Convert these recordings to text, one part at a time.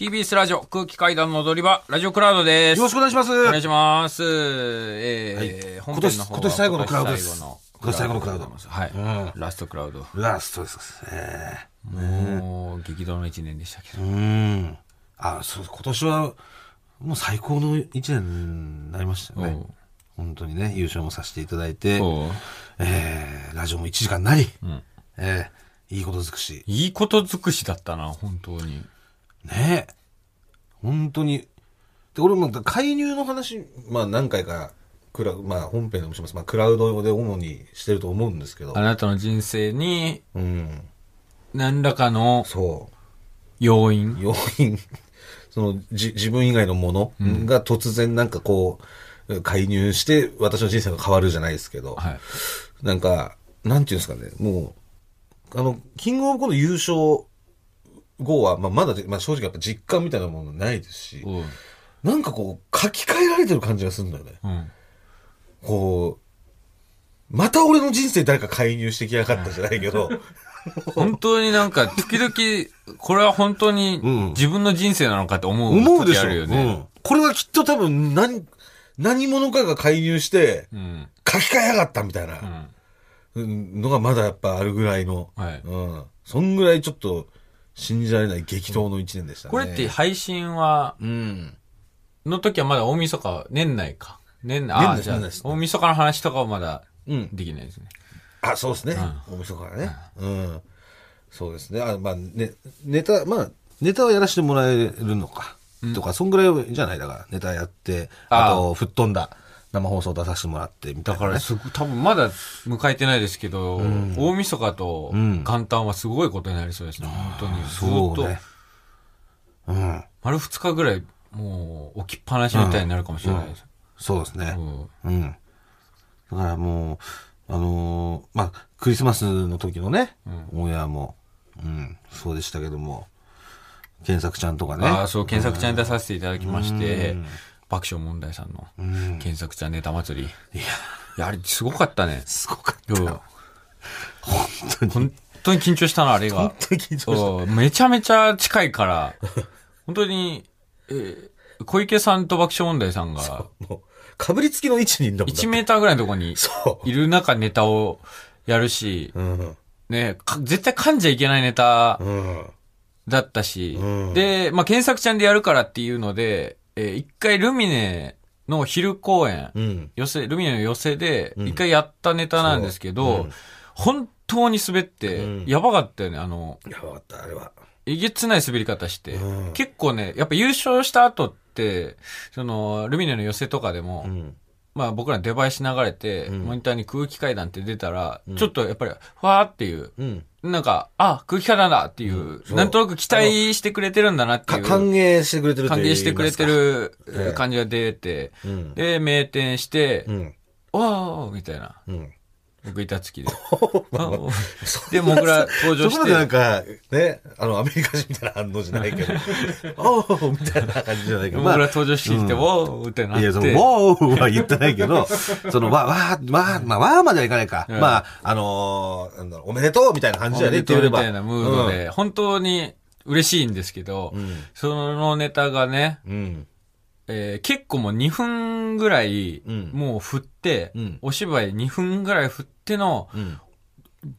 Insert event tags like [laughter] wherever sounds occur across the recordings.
TBS ラジオ空気階段の踊り場、ラジオクラウドです。よろしくお願いします。お願いします。えー、本今年編の方は今年最後のクラウドです今年最後のクラウドはい。うんラストクラウド。ラストです。えもう、激動の一年でしたけど。えうん。あ、そう、今年は、もう最高の一年になりましたよね。本当にね、優勝もさせていただいて、えー、ラジオも1時間になり、んえー、いいこと尽くし。いいこと尽くしだったな、本当に。ねえ。本当に。で、俺も介入の話、まあ何回か、クラまあ本編でもします。まあクラウドで主にしてると思うんですけどあ。なたの人生に、うん。何らかのそう。要因。要因、[laughs] その、じ、自分以外のものが突然なんかこう、介入して私の人生が変わるじゃないですけど、はい。なんか、なんていうんですかね、もう、あの、キングオブコント優勝後は、まあ、まだ、まあ、正直やっぱ実感みたいなものないですし、おうなんかこう、書き換えられてる感じがするんだよね。うん。こう、また俺の人生誰か介入してきやがったじゃないけど、本当になんか、時々、これは本当にうん自分の人生なのかって思う思うでしょ。時あるよね。うん。これはきっと多分何、何者かが介入して、うん。書き換えやがったみたいなうん。うんのがまだやっぱあるぐらいの、はいうん。そんぐらいちょっと信じられない激闘の一年でしたね。これって配信は、うん。の時はまだ大晦日、年内か。年内、年ああ、じゃあ大晦日の話とかはまだうん。できないですね。あ、そうですね。大晦日からね。うん。そうですね。あ、まあ、ね、ネタ、まあ、ネタはやらせてもらえるのか。とか、そんぐらいじゃないだから、ネタやって、あと、吹っ飛んだ生放送出させてもらって、みたいな、ね。だから、すご多分まだ迎えてないですけど、大晦日とん元旦はすごいことになりそうですね、本当に。ずっと、ね。うん。丸二日ぐらい、もう、置きっぱなしみたいになるかもしれないです。そうですね。うんうん。だからもう、あのーまあ、クリスマスの時のね、オンエアも、うん、そうでしたけども、検索ちゃんとかね。ああ、そう、検索ちゃんに出させていただきましてうん、爆笑問題さんのうん。検索ちゃんネタ祭り。いや、あれすごかったね。すごかった。本当に。本当に緊張したの、あれが本。当に緊張した。そう、めちゃめちゃ近いから、本当に、えー小池さんと爆笑問題さんが、かぶりつきの位置にいんだもん。1メーターぐらいのところにそう。いる中ネタをやるし、うん。ね、か絶対噛んじゃいけないネタうん。だったし、うんで、まあ、検索ちゃんでやるからっていうので、えー一回ルミネの昼公演、うん。寄せ、ルミネの寄せで、うん一回やったネタなんですけど、本当に滑って、うんやばかったよね、あの、やばかった、あれは。えげつない滑り方して、うん結構ね、やっぱ優勝した後って、その、ルミネの寄せとかでも、うん。まあ僕らデバイス流れて、うんモニターに空気階段って出たら、んちょっとやっぱり、ふわーっていう、うん。なんか、あ、空気階段だっていう、そうなんとなく期待してくれてるんだなっていう、か歓迎してくれてると歓迎してくれて。るええ感じが出て、うん。で、名店して、うん。わーみたいな。うん。僕板付きで。[laughs] あで、僕ら登場しそこまでなんて、か、ね、あの、アメリカ人みたいな反応じゃないけど、[laughs] おーみたいな感じじゃないけど、僕ら登場してきて、うんおーってなって。いや、その、ウォーは言ってないけど、[laughs] その、わ、わ、わ、まあ、わまではいかないか。うんまあ、あのおめでとうみたいな感じだよねって言えれば。みたいなムードで、本当に嬉しいんですけど、うん。そのネタがね、うん。えー結構もう2分ぐらい、うんもう振って、うんお芝居2分ぐらい振っての、うん。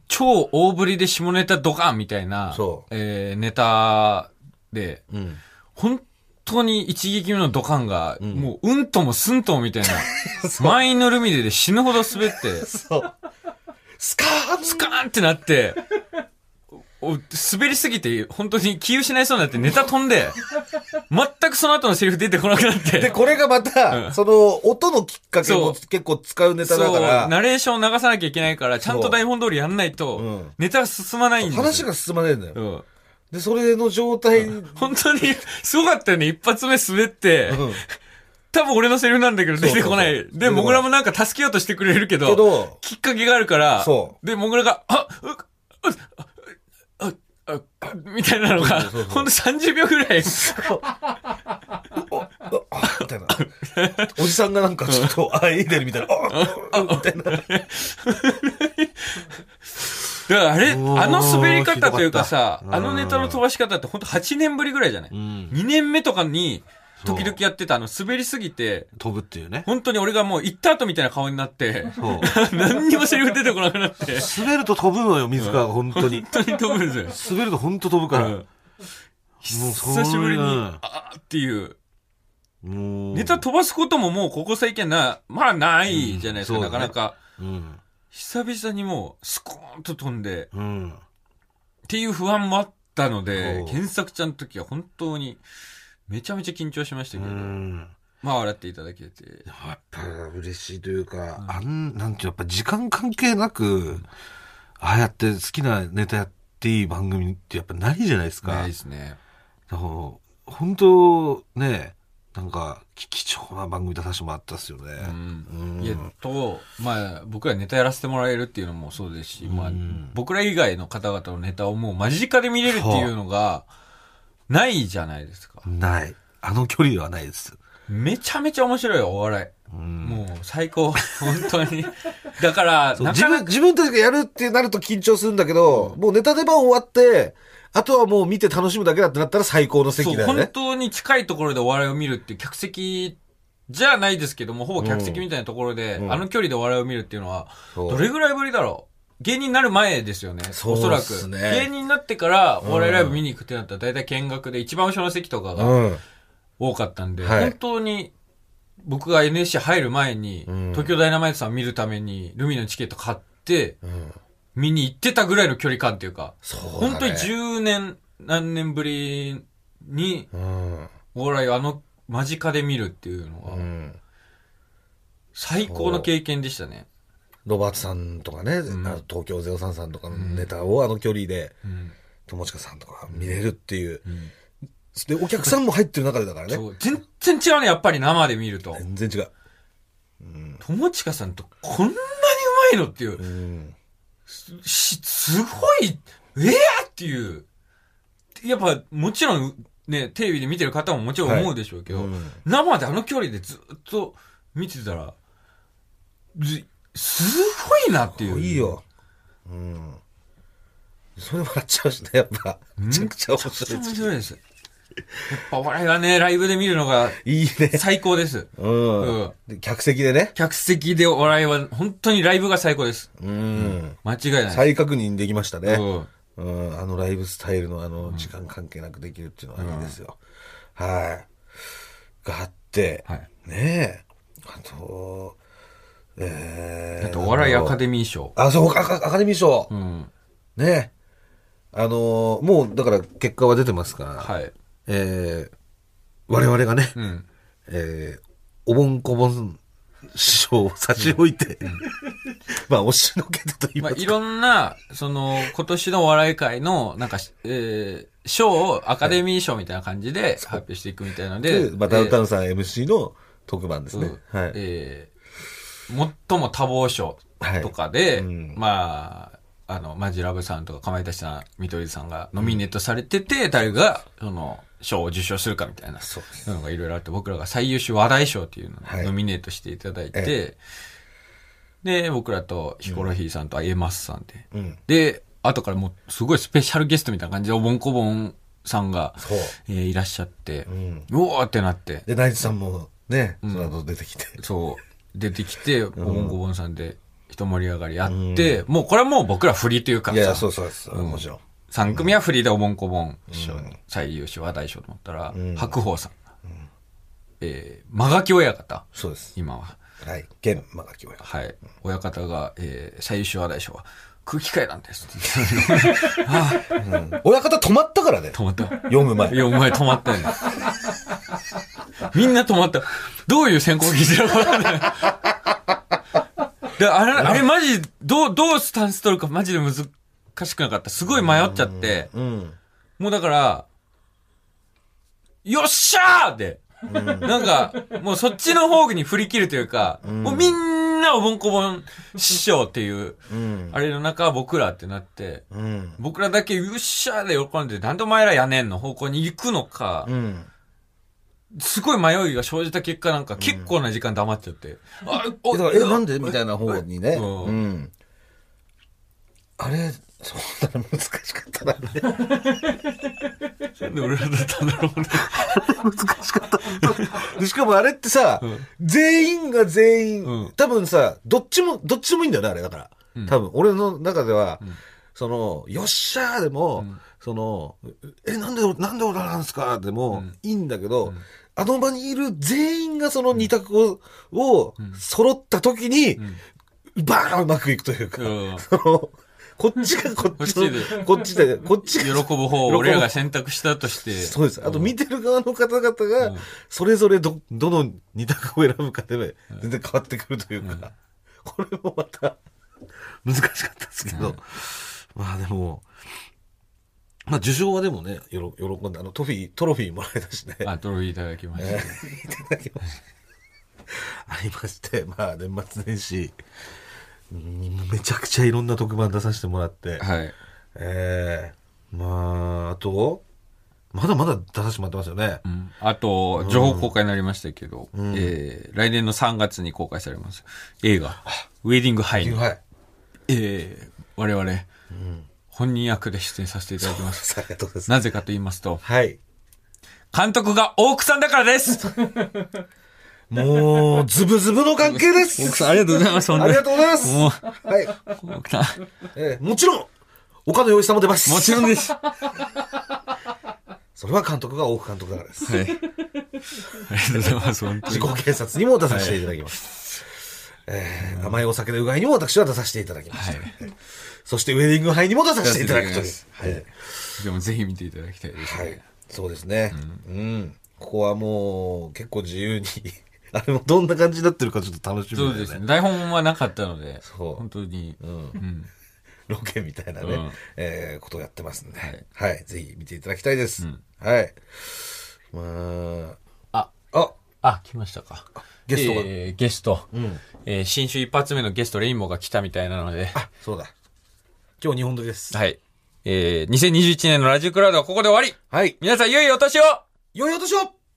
超大振りで下ネタドカンみたいな、えーネタで、うん。本当に一撃目のドカンが、んもううんともすんともみたいな、満員のルミネで死ぬほど滑って。スカーンスカーンってなって、お滑りすぎて、本当に気失いそうになってネタ飛んで、全くその後のセリフ出てこなくなっで、て、これがまた、うん。その、音のきっかけもそ結構使うネタだから、ナレーションを流さなきゃいけないから、ちゃんと台本通りやんないと、うん。ネタが進まないんですよ。話が進まねえんだよ。うん。で、それの状態、本当に、すごかったよね。一発目滑って、うん。多分俺のセリフなんだけど出てこない。そうそうそうで、モグラもなんか助けようとしてくれるけど、けど、きっかけがあるから、そで、モグラが、あ、う、[laughs] みたいなのが、ほんと30秒ぐらい、みたいな。おじさんがなんかちょっと、あ、いいねみたいな。[laughs] ああみたいな。でだからあれ、あの滑り方というかさあのネタの飛ばし方ってほんと8年ぶりぐらいじゃない、うん。?2 年目とかに、時々やってたあの滑りすぎて、飛ぶっていうね。本当に俺がもう行った後みたいな顔になって、そう。[laughs] 何にもセリフ出てこなくなって、滑ると飛ぶのよ、水川が、本当に。本当に飛ぶんですよ。滑ると本当飛ぶから。うんもう久しぶりに、うんあーっていう。もう。ネタ飛ばすことももうここ最近な、まあないじゃないですか、うんなかなか。うん。久々にもう、スコーンと飛んで、うん。っていう不安もあったのでお、う原作ちゃんの時は本当に、めちゃめちゃ緊張しましたうけど、ん。まあ笑っていただけて。やっぱ嬉しいというか、あん、なんていうやっぱ時間関係なく、ああやって好きなネタやっていい番組ってやっぱないじゃないですか。ないですね。だから本当ね、なんか貴貴重な番組出させてもらったっすよね。うんと、まあ、僕らネタやらせてもらえるっていうのもそうですし、まあうん、僕ら以外の方々のネタをもう間近で見れるっていうのが、ないじゃないですか。ない。あの距離ではないです。めちゃめちゃ面白いよ、お笑い。うんもう、最高。[laughs] 本当に。だから、自分、自分たちがやるってなると緊張するんだけど、もうネタ出番終わって、あとはもう見て楽しむだけだってなったら最高の席だよね。当に近いところでお笑いを見るっていう客席じゃないですけども、ほぼ客席みたいなところで、うんあの距離でお笑いを見るっていうのは、どれぐらいぶりだろう？芸人になる前ですよね。そうっおそらく。すね芸人になってからお笑いライブ見に行くってなったら大体見学で一番後ろの席とかがうん。多かったんで、はい本当に僕が NSC 入る前に、うん東京ダイナマイトさんを見るためにルミネのチケット買ってうん。見に行ってたぐらいの距離感っていうか、そうだね本当に10年、何年ぶりにうん。お笑いをあの間近で見るっていうのは、うん。最高の経験でしたね。ロバートさんとかね、んあの東京03さんとかのネタをあの距離で、うん友近さんとか見れるっていう。うんで、お客さんも入ってる中でだからね。全然違うね、やっぱり生で見ると。全然違う。友近さんとこんなにうまいのっていうう。ん。し、すごい、ええっていう。やっぱ、もちろん、ね、テレビで見てる方ももちろん思うでしょうけど、うん生であの距離でずっと見てたら、ずすごいなっていう。いいよ。うん。それ笑っちゃうしね、やっぱ。めちゃくちゃ面めちゃくちゃ白いです。面白いです。やっぱお笑いはね、ライブで見るのがいいね。最高です。うん。うんで客席でね。客席でお笑いは本当にライブが最高です。うん。間違いない。再確認できましたね。うんうん。あのライブスタイルのあの時間関係なくできるっていうのはいいですよ。はい。があって、はい。ねえ。あと、えー、あと、お笑いアカミデミー賞。あ、そう、アカアカデミー賞。うん。ねえ。あのーもう、だから結果は出てますから、はい。えー、我々がね、うん。えー、おぼんこぼん師匠を差し置いて、[laughs] まあ、押しのけてと言いまあ、ますか。いろんな、その、今年のお笑い界の、なんか、えー、賞をアカデミー賞みたいな感じで発表していくみたいなので、で、まあ、ダウンタウンンさん MC の特番ですね。はい。えー、最も多忙賞とかで、はいうん。まあ、あの、マジラブさんとか、かまいたちさん、見取りさんがノミネートされてて、誰が、その、賞を受賞するかみたいな、そうのがいろいろあって、僕らが最優秀話題賞っていうのはい。をノミネートしていただいて、えで、僕らとヒコロヒーさんとエマスさんで、うん。で、後からもう、すごいスペシャルゲストみたいな感じで、おぼんこぼんさんが。えーいらっしゃってう、ん。うおーってなって、で、ナイツさんもね、その後出てきて。そう、出てきて、おぼんこぼんさんで、一盛り上がりあって、もうこれはもう僕らフリーというかいやいや、さ、そうそうです。もちろん。3組はフリーでおぼんこぼん最優秀話題賞と思ったら、ん白鵬さんが、えー、間垣親方、そうです。今は。はい。現マガキ親。はい。親方が、えー、最優秀話題賞は空気階段です。あ [laughs] うん親方止まったからねあ、。止まった。読む前い。や、お前止まったよね。[laughs] みんな止まった。どういう選考基準かわかんない。[laughs] で、あれ、あれマジ、どう、どうスタンス取るかマジで難しくなかった。すごい迷っちゃって、うん。もうだから、よっしゃーって、なんか、もうそっちの方に振り切るというか、もうみんなおぼんこぼん師匠っていう、うん。あれの中は僕らってなって、うん。僕らだけよっしゃーで喜んで、なんでお前らやねんの方向に行くのか、うん。すごい迷いが生じた結果なんか結構な時間黙っちゃって。あ、え、だから、え、なんで？みたいな方にね。うんうん。あれ、そうだな、難しかったな。なんで俺らだったんだろうね。難しかった。でしかもあれってさ、全員が全員、うん多分さ、どっちも、どっちでもいいんだよね、あれだから。多分、俺の中では、その、よっしゃーでも、その、え、なんで、なんで俺らなんですか？でも、いいんだけど、あの場にいる全員がその二択を、を揃った時に、バーンうまくいくというか、こっちがこっちの [laughs] こっちで、こっちで、こっち喜がぶ方を俺らが選択したとして。そうです。あと見てる側の方々うがん、それぞれど、どの二択を選ぶかで、全然変わってくるというか、これもまた、難しかったですけど、まあでも、まあ受賞はでもね、よろ喜んで、あのトフィー、トロフィーもらえたしね、あ、トロフィーいただきました。いただきました。ありまして、まあ年末年始、うんめちゃくちゃいろんな特番出させてもらって、はい。ええまあ、あと、まだまだ出させてもらってますよね。うんあと、情報公開になりましたけど、えー来年の3月に公開されます。映画、ウェディングハイに、はい。えー我々、本人役で出演させていただきます。ありがとうございます。なぜかと言いますと、はい。監督が大奥さんだからです [laughs] もう、ズブズブの関係です。奥さん、ありがとうございます。ありがとうございます。もう、はい。奥さん、えーもちろん、岡野洋一さんも出ます。もちろんです。[laughs] それは監督が大奥監督だからです。はい。ありがとうございます。本当に自己警察にも出させていただきます。えー甘いお酒のうがいにも私は出させていただきました。はいそしてウェディング杯にも出させていただくというはいでもぜひ見ていただきたいですね。はい。そうですね。うん。ここはもう、結構自由に、[laughs] あれもどんな感じになってるかちょっと楽しみね。そうですね。台本はなかったので、そう本当に、うん。うん。ロケみたいなね、うんえーことをやってますんで、ははいい、ぜひ見ていただきたいです。うんはい。まあ、あ、あ、あ、来ましたか。ゲストがえーゲスト。うん。えー新種一発目のゲスト、レインボーが来たみたいなので、あ、そうだ。今日日本撮りです。はい。えー、2021年のラジオクラウドはここで終わりはい。皆さん、良いお年を良いお年を